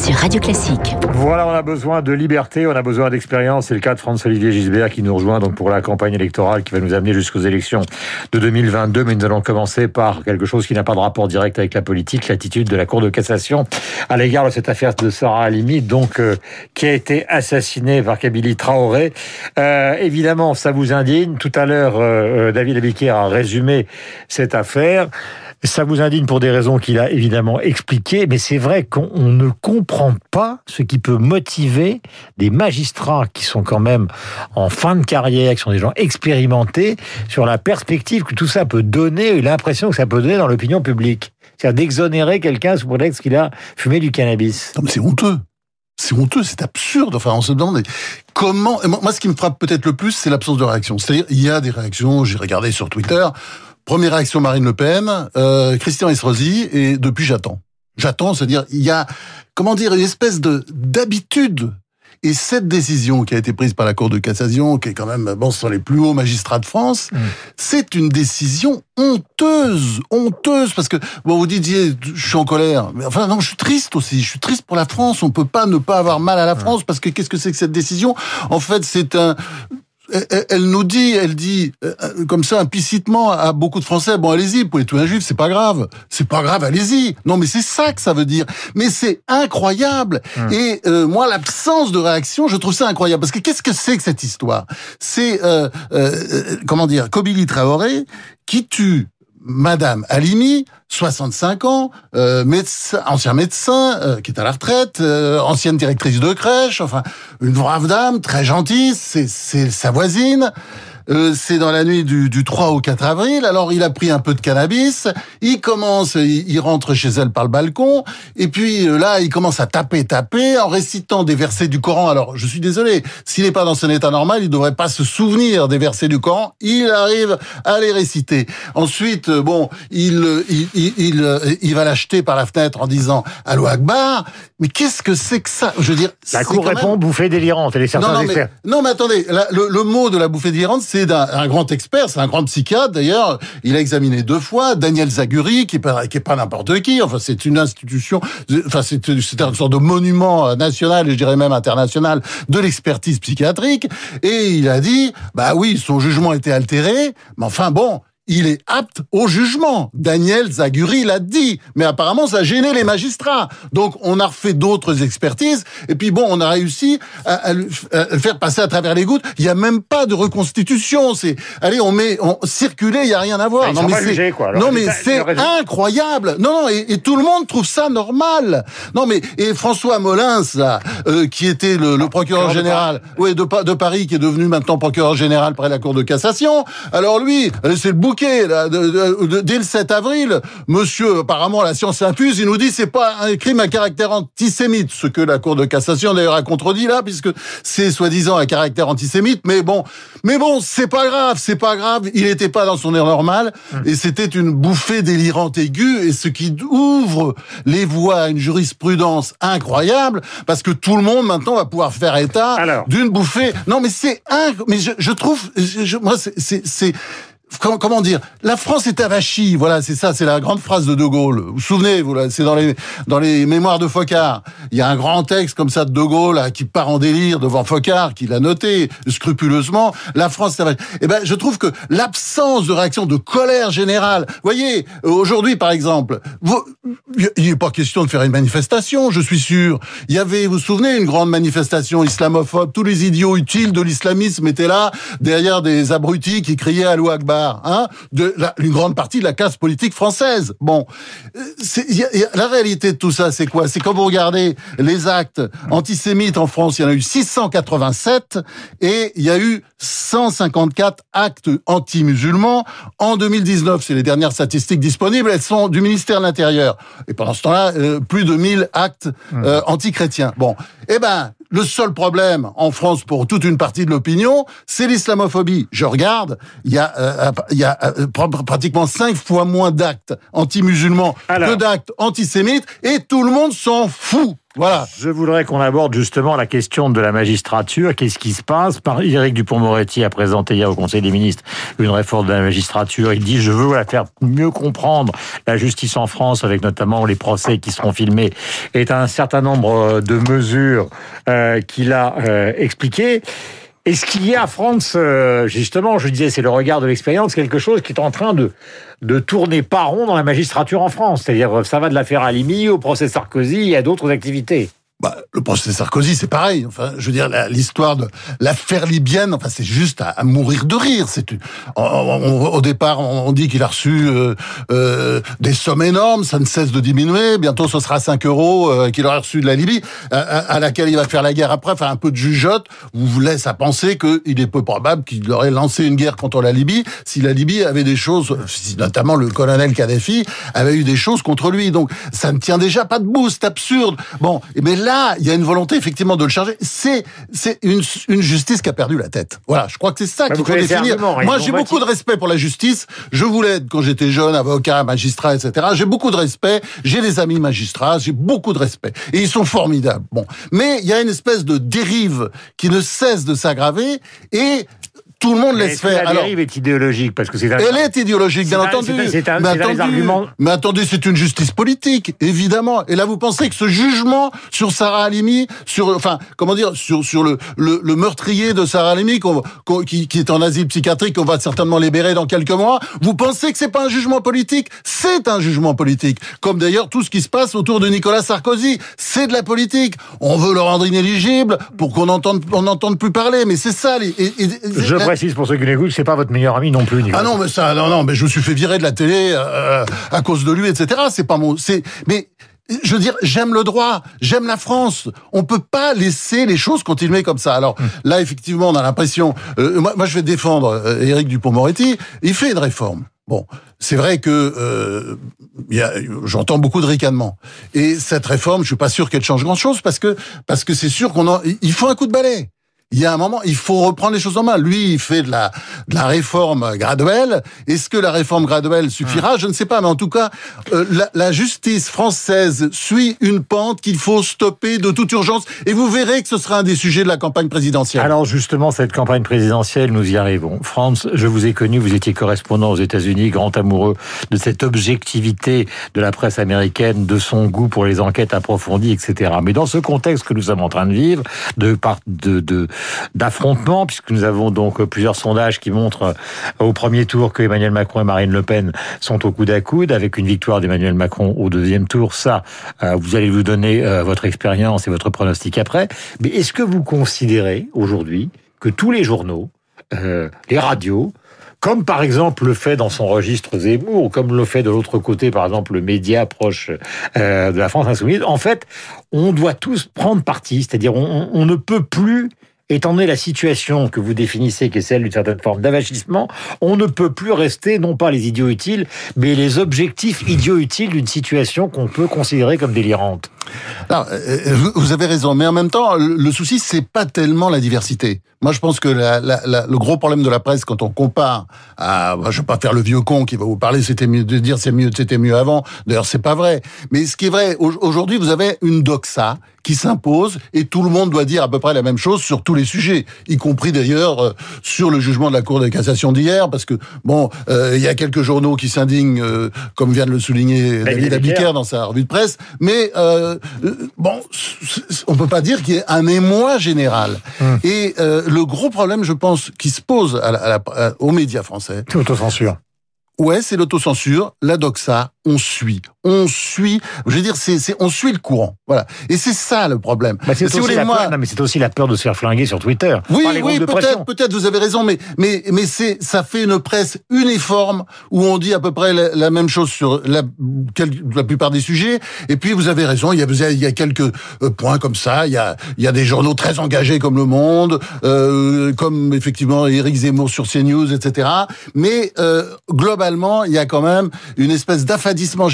sur Radio Classique. Voilà, on a besoin de liberté, on a besoin d'expérience. C'est le cas de François-Olivier Gisbert qui nous rejoint donc pour la campagne électorale qui va nous amener jusqu'aux élections de 2022. Mais nous allons commencer par quelque chose qui n'a pas de rapport direct avec la politique, l'attitude de la Cour de cassation à l'égard de cette affaire de Sarah Halimi, donc euh, qui a été assassinée par Kabili Traoré. Euh, évidemment, ça vous indigne. Tout à l'heure, euh, David Abiquier a résumé cette affaire. Ça vous indigne pour des raisons qu'il a évidemment expliquées, mais c'est vrai qu'on ne comprend pas ce qui peut motiver des magistrats qui sont quand même en fin de carrière, qui sont des gens expérimentés, sur la perspective que tout ça peut donner l'impression que ça peut donner dans l'opinion publique. C'est-à-dire d'exonérer quelqu'un sous prétexte qu'il a fumé du cannabis. Non mais c'est honteux. C'est honteux, c'est absurde. Enfin, on se demande comment. Moi, ce qui me frappe peut-être le plus, c'est l'absence de réaction. C'est-à-dire, il y a des réactions. J'ai regardé sur Twitter. Première réaction Marine Le Pen, euh, Christian Estrosi, et depuis j'attends. J'attends, c'est-à-dire il y a comment dire une espèce de d'habitude. Et cette décision qui a été prise par la Cour de cassation, qui est quand même bon, ce sont les plus hauts magistrats de France, mmh. c'est une décision honteuse, honteuse, parce que bon, vous disiez, je suis en colère, mais enfin non, je suis triste aussi. Je suis triste pour la France. On peut pas ne pas avoir mal à la France, parce que qu'est-ce que c'est que cette décision? En fait, c'est un elle, nous dit, elle dit euh, comme ça implicitement à beaucoup de Français, bon allez-y, vous pouvez tuer un juif, c'est pas grave, c'est pas grave, allez-y. Non mais c'est ça que ça veut dire. Mais c'est incroyable. Hum. Et euh, moi l'absence de réaction, je trouve ça incroyable parce que qu'est-ce que c'est que cette histoire? C'est euh, euh, comment dire, Kobili Traoré qui tue Madame Halimi, 65 ans, euh, ancien médecin, euh, qui est à la retraite, euh, ancienne directrice de crèche, enfin une brave dame, très gentille, c'est sa voisine. Euh, c'est dans la nuit du, du, 3 au 4 avril. Alors il a pris un peu de cannabis. Il commence, il, rentre chez elle par le balcon. Et puis euh, là, il commence à taper, taper, en récitant des versets du Coran. Alors je suis désolé, s'il n'est pas dans son état normal, il devrait pas se souvenir des versets du Coran. Il arrive à les réciter. Ensuite, euh, bon, il il, il, il, va l'acheter par la fenêtre en disant Allo Akbar. Mais qu'est-ce que c'est que ça? Je veux dire, la Cour répond bouffée délirante. Elle est non, non, mais, non, mais attendez, le, le, mot de la bouffée délirante, c'est c'est un, grand expert, c'est un grand psychiatre d'ailleurs. Il a examiné deux fois Daniel Zaguri, qui est pas, qui est pas n'importe qui. Enfin, c'est une institution, enfin, c'est une sorte de monument national et je dirais même international de l'expertise psychiatrique. Et il a dit, bah oui, son jugement était altéré, mais enfin bon, il est apte au jugement. Daniel Zaguri l'a dit, mais apparemment ça gêné les magistrats. Donc on a refait d'autres expertises, et puis bon, on a réussi à, le faire passer à travers les gouttes. Il n'y a même pas de reconstitution. C'est, allez, on met, on circuler, il y a rien à voir. non, mais c'est, non mais c'est incroyable. Non, non, et, tout le monde trouve ça normal. Non mais et François Molins là, euh, qui était le, le procureur général, oui, de, de Paris, qui est devenu maintenant procureur général près la Cour de cassation. Alors lui, c'est le bouc dès le 7 avril, monsieur, apparemment, la science infuse, il nous dit c'est pas un crime à caractère antisémite, ce que la Cour de cassation d'ailleurs a contredit là, puisque c'est soi-disant à caractère antisémite, mais bon, mais bon, c'est pas grave, c'est pas grave, il n'était pas dans son air normal, hum. et c'était une bouffée délirante aiguë, et ce qui ouvre les voies à une jurisprudence incroyable, parce que tout le monde maintenant va pouvoir faire état d'une bouffée. Non, mais c'est un, mais je, je trouve, je, moi, c'est comment dire? La France est avachie, voilà, c'est ça, c'est la grande phrase de De Gaulle. Vous vous souvenez, c'est dans les dans les mémoires de Focard. Il y a un grand texte comme ça de De Gaulle qui part en délire devant Focard, qui l'a noté scrupuleusement. La France est avachie. Eh ben, je trouve que l'absence de réaction, de colère générale. Voyez, aujourd'hui, par exemple, il n'est pas question de faire une manifestation, je suis sûr. Il y avait, vous vous souvenez, une grande manifestation islamophobe. Tous les idiots utiles de l'islamisme étaient là, derrière des abrutis qui criaient à Akbar hein, de la, une grande partie de la classe politique française. Bon, euh, y a, y a, la réalité de tout ça, c'est quoi? C'est quand vous regardez les actes antisémites en France, il y en a eu 687 et il y a eu 154 actes anti-musulmans. En 2019, c'est les dernières statistiques disponibles, elles sont du ministère de l'Intérieur. Et pendant ce temps-là, euh, plus de 1000 actes mmh. euh, anti-chrétiens. Bon, eh ben, le seul problème en France pour toute une partie de l'opinion, c'est l'islamophobie. Je regarde, il y a, euh, il y a euh, pratiquement cinq fois moins d'actes anti-musulmans que d'actes antisémites, et tout le monde s'en fout. Voilà. Je voudrais qu'on aborde justement la question de la magistrature. Qu'est-ce qui se passe? Éric Dupont-Moretti a présenté hier au Conseil des ministres une réforme de la magistrature. Il dit je veux la faire mieux comprendre la justice en France, avec notamment les procès qui seront filmés, et un certain nombre de mesures euh, qu'il a euh, expliquées. Est-ce qu'il y a France, euh, justement, je disais, c'est le regard de l'expérience, quelque chose qui est en train de, de tourner pas rond dans la magistrature en France? C'est-à-dire, ça va de l'affaire Alimi au procès Sarkozy et à d'autres activités. Bah, le procès Sarkozy, c'est pareil. Enfin, je veux dire, l'histoire de l'affaire libyenne, enfin, c'est juste à, mourir de rire. C'est au départ, on, dit qu'il a reçu euh, euh, des sommes énormes, ça ne cesse de diminuer. Bientôt, ce sera 5 euros euh, qu'il aura reçu de la Libye, à, laquelle il va faire la guerre après. Enfin, un peu de jugeote vous laisse à penser qu'il est peu probable qu'il aurait lancé une guerre contre la Libye si la Libye avait des choses, notamment le colonel Kadhafi avait eu des choses contre lui. Donc, ça ne tient déjà pas debout. C'est absurde. Bon, mais là là, il y a une volonté effectivement de le charger. C'est c'est une, une justice qui a perdu la tête. Voilà, je crois que c'est ça qu'il faut définir. Moi, j'ai beaucoup de respect pour la justice. Je voulais quand j'étais jeune avocat, magistrat, etc. J'ai beaucoup de respect. J'ai des amis magistrats. J'ai beaucoup de respect et ils sont formidables. Bon, mais il y a une espèce de dérive qui ne cesse de s'aggraver et tout le monde laisse faire. La dérive est idéologique parce que c'est. Elle est idéologique, bien entendu. C'est un, mais, attendez, c'est une justice politique, évidemment. Et là, vous pensez que ce jugement sur Sarah Halimi, sur, enfin, comment dire, sur sur le le, le meurtrier de Sarah Halimi, qui, qui est en asile psychiatrique, qu'on va certainement libérer dans quelques mois. Vous pensez que c'est pas un jugement politique? C'est un jugement politique. Comme d'ailleurs tout ce qui se passe autour de Nicolas Sarkozy, c'est de la politique. On veut le rendre inéligible pour qu'on entende on n'entende plus parler. Mais c'est ça. Les, Je précise pour ceux qui l'écoutent, c'est pas votre meilleur ami non plus. Ah non, mais ça, non, non, mais je me suis fait virer de la télé euh, à cause de lui, etc. C'est pas mon, c'est, mais je veux dire, j'aime le droit, j'aime la France. On peut pas laisser les choses continuer comme ça. Alors hum. là, effectivement, on a l'impression. Euh, moi, moi, je vais défendre euh, Éric Dupond-Moretti. Il fait une réforme. Bon, c'est vrai que euh, j'entends beaucoup de ricanements. Et cette réforme, je suis pas sûr qu'elle change grand-chose parce que parce que c'est sûr qu'on il faut un coup de balai il y a un moment, il faut reprendre les choses en main. Lui, il fait de la, de la réforme graduelle. Est-ce que la réforme graduelle suffira? Je ne sais pas, mais en tout cas, euh, la, la, justice française suit une pente qu'il faut stopper de toute urgence. Et vous verrez que ce sera un des sujets de la campagne présidentielle. Alors justement, cette campagne présidentielle, nous y arrivons. France, je vous ai connu, vous étiez correspondant aux États-Unis, grand amoureux de cette objectivité de la presse américaine, de son goût pour les enquêtes approfondies, etc. Mais dans ce contexte que nous sommes en train de vivre, de, de, de d'affrontement, puisque nous avons donc plusieurs sondages qui montrent euh, au premier tour que Emmanuel Macron et Marine Le Pen sont au coude à coude, avec une victoire d'Emmanuel Macron au deuxième tour. Ça, euh, vous allez vous donner euh, votre expérience et votre pronostic après. Mais est-ce que vous considérez aujourd'hui que tous les journaux, les radios, comme par exemple le fait dans son registre Zemmour, ou comme le fait de l'autre côté, par exemple, le média proche de la France insoumise, en fait, on doit tous prendre parti, c'est-à-dire on, ne peut plus étant donné la situation que vous définissez, qui est celle d'une certaine forme d'avachissement, on ne peut plus rester, non pas les idiots utiles, mais les objectifs idiots utiles d'une situation qu'on peut considérer comme délirante. Alors, euh, vous avez raison, mais en même temps, le souci, c'est pas tellement la diversité. Moi, je pense que la, la, le gros problème de la presse, quand on compare à, bah, je vais pas faire le vieux con qui va vous parler, c'était mieux de dire c'est mieux, c'était mieux avant. D'ailleurs, c'est pas vrai. Mais ce qui est vrai, aujourd'hui, vous avez une doxa qui s'impose et tout le monde doit dire à peu près la même chose sur tous les sujets, y compris d'ailleurs euh, sur le jugement de la Cour de cassation d'hier, parce que bon, euh, il y a quelques journaux qui s'indignent, comme vient de le souligner David Abiker dans sa revue de presse, mais euh, bon, on peut pas dire qu'il y ait un émoi général. Hum. Et euh, le gros problème, je pense, qui se pose à la, aux médias français, c'est l'autocensure. Ouais, c'est l'autocensure, la doxa, on suit, on suit. Je veux dire, c'est, on suit le courant. Voilà. Et c'est ça le problème. Bah, c'est aussi, la peur, non, mais c'est aussi la peur de se faire flinguer sur Twitter. Oui, oui, peut-être, peut-être, vous avez raison, mais, mais, mais c'est, ça fait une presse uniforme où on dit à peu près la, même chose sur la, la plupart des sujets. Et puis, vous avez raison, il y a, il y a quelques euh, points comme ça. Il y a, il y a des journaux très engagés comme Le Monde, euh, comme effectivement Éric Zemmour sur CNews, etc. Mais euh, globalement, il y a quand même une espèce d'affaire affadissement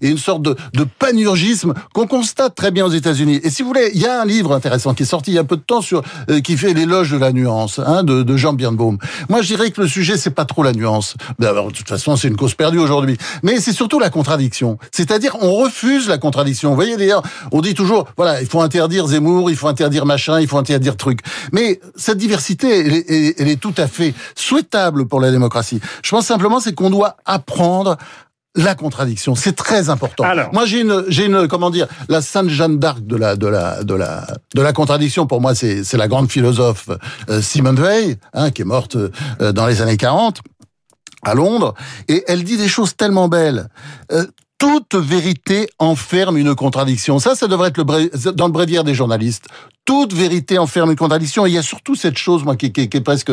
et une sorte de, de panurgisme qu'on constate très bien aux États-Unis. Et si vous voulez, il y a un livre intéressant qui est sorti il y a peu de temps sur euh, qui fait l'éloge de la nuance, hein, de, de Jean Birnbaum. Moi, je dirais que le sujet c'est pas trop la nuance. D'abord, de toute façon, c'est une cause perdue aujourd'hui. Mais c'est surtout la contradiction. C'est-à-dire, on refuse la contradiction. Vous voyez d'ailleurs, on dit toujours, voilà, il faut interdire Zemmour, il faut interdire machin, il faut interdire truc. Mais cette diversité, elle est, elle est tout à fait souhaitable pour la démocratie. Je pense simplement, c'est qu'on doit apprendre la contradiction, c'est très important. Alors. moi j'ai une, j'ai une, comment dire, la Sainte Jeanne d'Arc de la, de la, de la, de la contradiction. Pour moi, c'est, c'est la grande philosophe euh, Simone Veil, hein, qui est morte euh, dans les années 40 à Londres, et elle dit des choses tellement belles. Euh, toute vérité enferme une contradiction. Ça, ça devrait être le dans le bréviaire des journalistes. Toute vérité enferme une contradiction. Et il y a surtout cette chose, moi, qui, qui- qui est presque...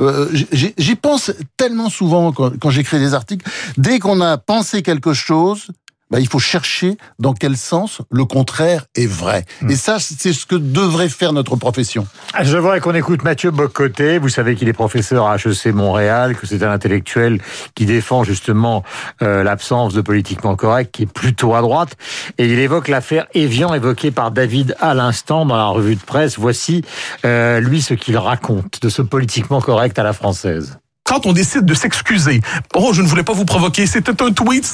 euh, j'y- J'y pense tellement souvent quand, quand j'écris des articles. Dès qu'on a pensé quelque chose, bah, il faut chercher dans quel sens le contraire est vrai. Et ça, c'est ce que devrait faire notre profession. Ah, Je voudrais qu'on écoute Mathieu Bocoté. Vous savez qu'il est professeur à HEC Montréal, que c'est un intellectuel qui défend justement euh, l'absence de politiquement correct, qui est plutôt à droite. Et il évoque l'affaire Evian évoquée par David à l'instant dans la revue de presse. Voici euh, lui ce qu'il raconte de ce politiquement correct à la française. Quand on décide de s'excuser, oh, je ne voulais pas vous provoquer, c'était un tweet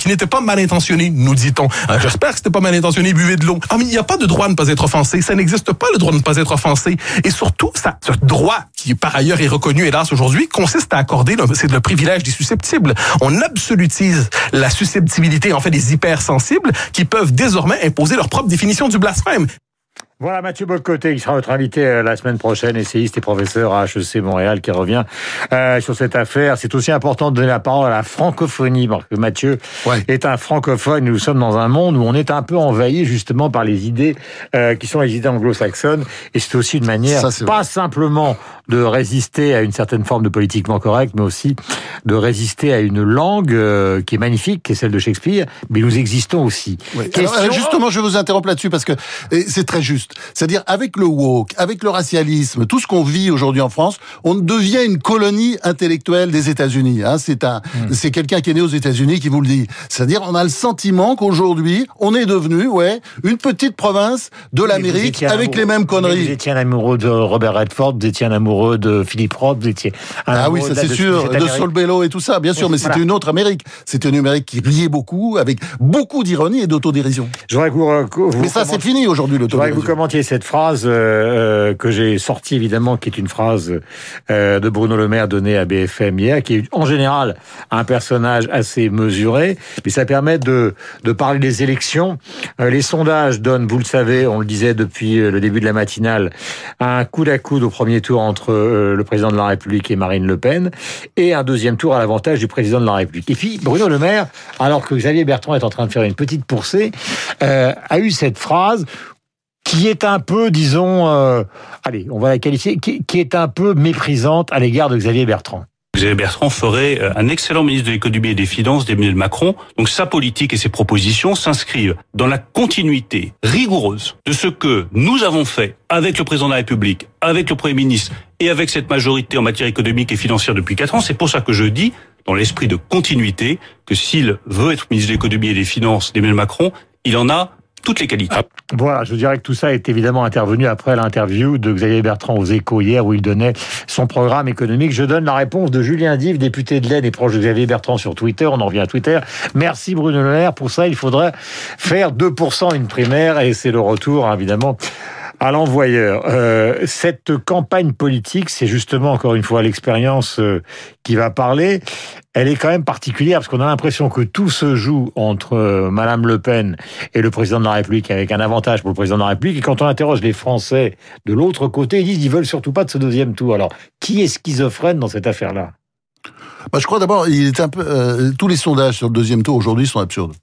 qui n'était pas mal intentionné, nous dit-on. Euh, J'espère que c'était pas mal intentionné, buvez de l'eau. Ah, mais il n'y a pas de droit de ne pas être offensé. Ça n'existe pas le droit de ne pas être offensé. Et surtout, ce droit, qui par ailleurs est reconnu, hélas, aujourd'hui, consiste à accorder, c'est le privilège des susceptibles. On absolutise la susceptibilité, en fait, des hypersensibles, qui peuvent désormais imposer leur propre définition du blasphème. Voilà Mathieu Bocoté qui sera notre invité euh, la semaine prochaine, essayiste et professeur à HEC Montréal qui revient euh, sur cette affaire. C'est aussi important de donner la parole à la francophonie parce que Mathieu Ouais. est un francophone. Nous sommes dans un monde où on est un peu envahi justement par les idées euh, qui sont les idées anglo-saxonnes et c'est aussi une manière Ça, pas vrai. simplement de résister à une certaine forme de politiquement correct, mais aussi de résister à une langue euh, qui est magnifique, qui est celle de Shakespeare, mais nous existons aussi. Oui. Question- Alors, euh, justement, je vous interromps là-dessus parce que c'est très juste. C'est-à-dire, avec le woke, avec le racialisme, tout ce qu'on vit aujourd'hui en France, on devient une colonie intellectuelle des États-Unis. Hein. C'est un, Hmm. c'est quelqu'un qui est né aux États-Unis qui vous le dit. C'est-à-dire, on a le sentiment qu'aujourd'hui, on est devenu, ouais, une petite province de l'Amérique avec amoureux- les mêmes mais Vous conneries. étiez un amoureux de Robert Redford, vous étiez un amoureux de Philippe Roth, vous étiez un Ah oui, amoureux ça de- c'est sûr, de Bellow et tout ça, bien sûr, mais Voilà. c'était une autre Amérique. C'était une Amérique qui riait beaucoup, avec beaucoup d'ironie et d'autodérision. Je voudrais que vous, que vous Mais ça, c'est fini aujourd'hui, l'autodérision. Commentiez cette phrase euh, euh, que j'ai sortie évidemment, qui est une phrase euh, de Bruno Le Maire donnée à BFM hier, qui est en général un personnage assez mesuré, mais ça permet de, de parler des élections. Euh, les sondages donnent, vous le savez, on le disait depuis euh, le début de la matinale, un coude à coude au premier tour entre le président de la République et Marine Le Pen, et un deuxième tour à l'avantage du président de la République. Et puis Bruno Le Maire, alors que Xavier Bertrand est en train de faire une petite poussée, euh, a eu cette phrase qui est un peu, disons, euh, allez, on va la qualifier, qui, qui est un peu méprisante à l'égard de Xavier Bertrand. Xavier Bertrand ferait euh, un excellent ministre de l'économie et des finances d'Emmanuel Macron. Donc sa politique et ses propositions s'inscrivent dans la continuité rigoureuse de ce que nous avons fait avec le président de la République, avec le Premier ministre et avec cette majorité en matière économique et financière depuis quatre ans. C'est pour ça que je dis, dans l'esprit de continuité, que s'il veut être ministre de l'économie et des finances d'Emmanuel Macron, il en a toutes les qualités. Voilà, je dirais que tout ça est évidemment intervenu après l'interview de Xavier Bertrand aux Échos hier où il donnait son programme économique. Je donne la réponse de Julien Dive, député de l'Aisne et proche de Xavier Bertrand sur Twitter. On en revient à Twitter. Merci Bruno Le Maire. Pour ça, il faudrait faire 2% une primaire et c'est le retour, hein, évidemment, à l'envoyeur. Euh, cette campagne politique, c'est justement encore une fois l'expérience euh, qui va parler. Elle est quand même particulière parce qu'on a l'impression que tout se joue entre euh, Madame Le Pen et le président de la République avec un avantage pour le président de la République. Et quand on interroge les Français de l'autre côté, ils disent qu'ils veulent surtout pas de ce deuxième tour. Alors, qui est schizophrène dans cette affaire-là? Bah, je crois d'abord, il est un peu. euh, tous les sondages sur le deuxième tour aujourd'hui sont absurdes.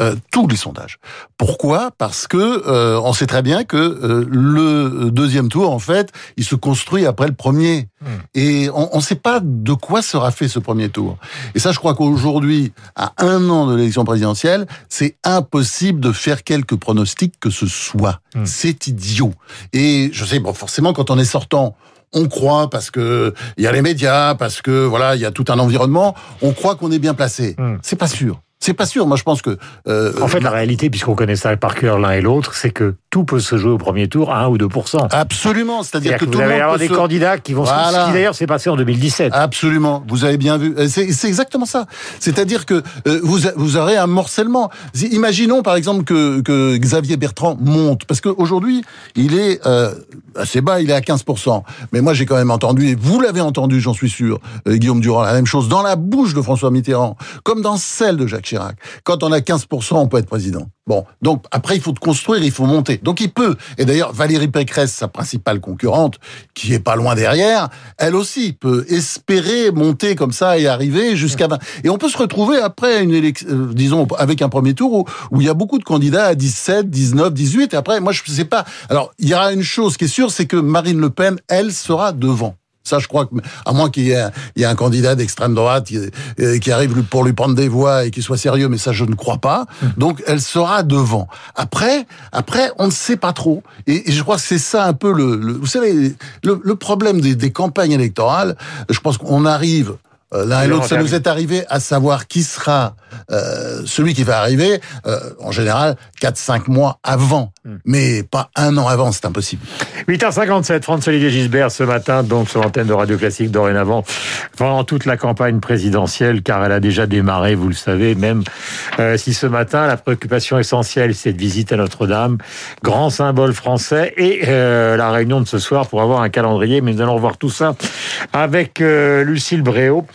Euh, tous les sondages. Pourquoi? Parce que euh, on sait très bien que euh, le deuxième tour, en fait, il se construit après le premier. Et on ne sait pas de quoi sera fait ce premier tour. Et ça, je crois qu'aujourd'hui, à un an de l'élection présidentielle, c'est impossible de faire quelques pronostics que ce soit. Hmm. C'est idiot. Et je sais, bon, forcément, quand on est sortant, on croit parce que il y a les médias, parce que voilà, il y a tout un environnement. On croit qu'on est bien placé. Hmm. C'est pas sûr. C'est pas sûr. Moi, je pense que. Euh, en fait, la réalité, puisqu'on connaît ça par cœur l'un et l'autre, c'est que tout peut se jouer au premier tour à 1 ou 2% Absolument. C'est-à-dire que, vous tout allez avoir des candidats qui vont voilà. se... qui d'ailleurs s'est passé en 2017. Absolument. Vous avez bien vu. C'est exactement ça. C'est-à-dire que euh, vous, vous aurez un morcellement. Imaginons, par exemple, que, que Xavier Bertrand monte. Parce qu'aujourd'hui, il est euh, assez bas, il est à 15%. Mais moi, j'ai quand même entendu, et vous l'avez entendu, j'en suis sûr, Guillaume Durand, la même chose dans la bouche de François Mitterrand, comme dans celle de Jacques Chirac. Quand on a 15%, on peut être président. Bon, donc après, il faut construire, il faut monter. Donc il peut. Et d'ailleurs, Valérie Pécresse, sa principale concurrente, qui est pas loin derrière, elle aussi peut espérer monter comme ça et arriver jusqu'à 20. Et on peut se retrouver après une élection, euh, disons, avec un premier tour où, où il y a beaucoup de candidats à 17, 19, 18. Et après, moi, je sais pas. Alors, il y aura une chose qui est sûre, c'est que Marine Le Pen, elle, sera devant. Ça, je crois que, à moins qu'il y ait un, il y ait un candidat d'extrême droite qui, euh, qui, arrive pour lui prendre des voix et qui soit sérieux, mais ça, je ne crois pas. Hum. Donc, elle sera devant. Après, après, on ne sait pas trop. Et, et je crois que c'est ça un peu le, le vous savez, le, le problème des, des, campagnes électorales. Je pense qu'on arrive euh, l'un et l'autre, ça nous est arrivé à savoir qui sera euh, celui qui va arriver, euh, en général, 4-5 mois avant. Mais pas un an avant, c'est impossible. 8h57, François-Olivier Gisbert ce matin, donc sur l'antenne de Radio Classique dorénavant, pendant toute la campagne présidentielle, car elle a déjà démarré, vous le savez, même euh, si ce matin, la préoccupation essentielle, c'est de visite à Notre-Dame, grand symbole français, et euh, la réunion de ce soir pour avoir un calendrier, mais nous allons voir tout ça avec euh, Lucille Bréau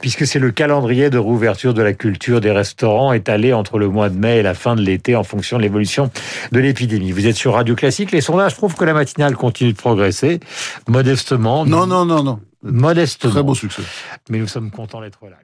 puisque c'est le calendrier de rouverture de la culture des restaurants étalé entre le mois de mai et la fin de l'été en fonction de l'évolution de l'épidémie. Vous êtes sur Radio Classique, les sondages prouvent que la matinale continue de progresser, modestement. Non, non, non, non. Modestement. Très beau succès. Mais nous sommes contents d'être là.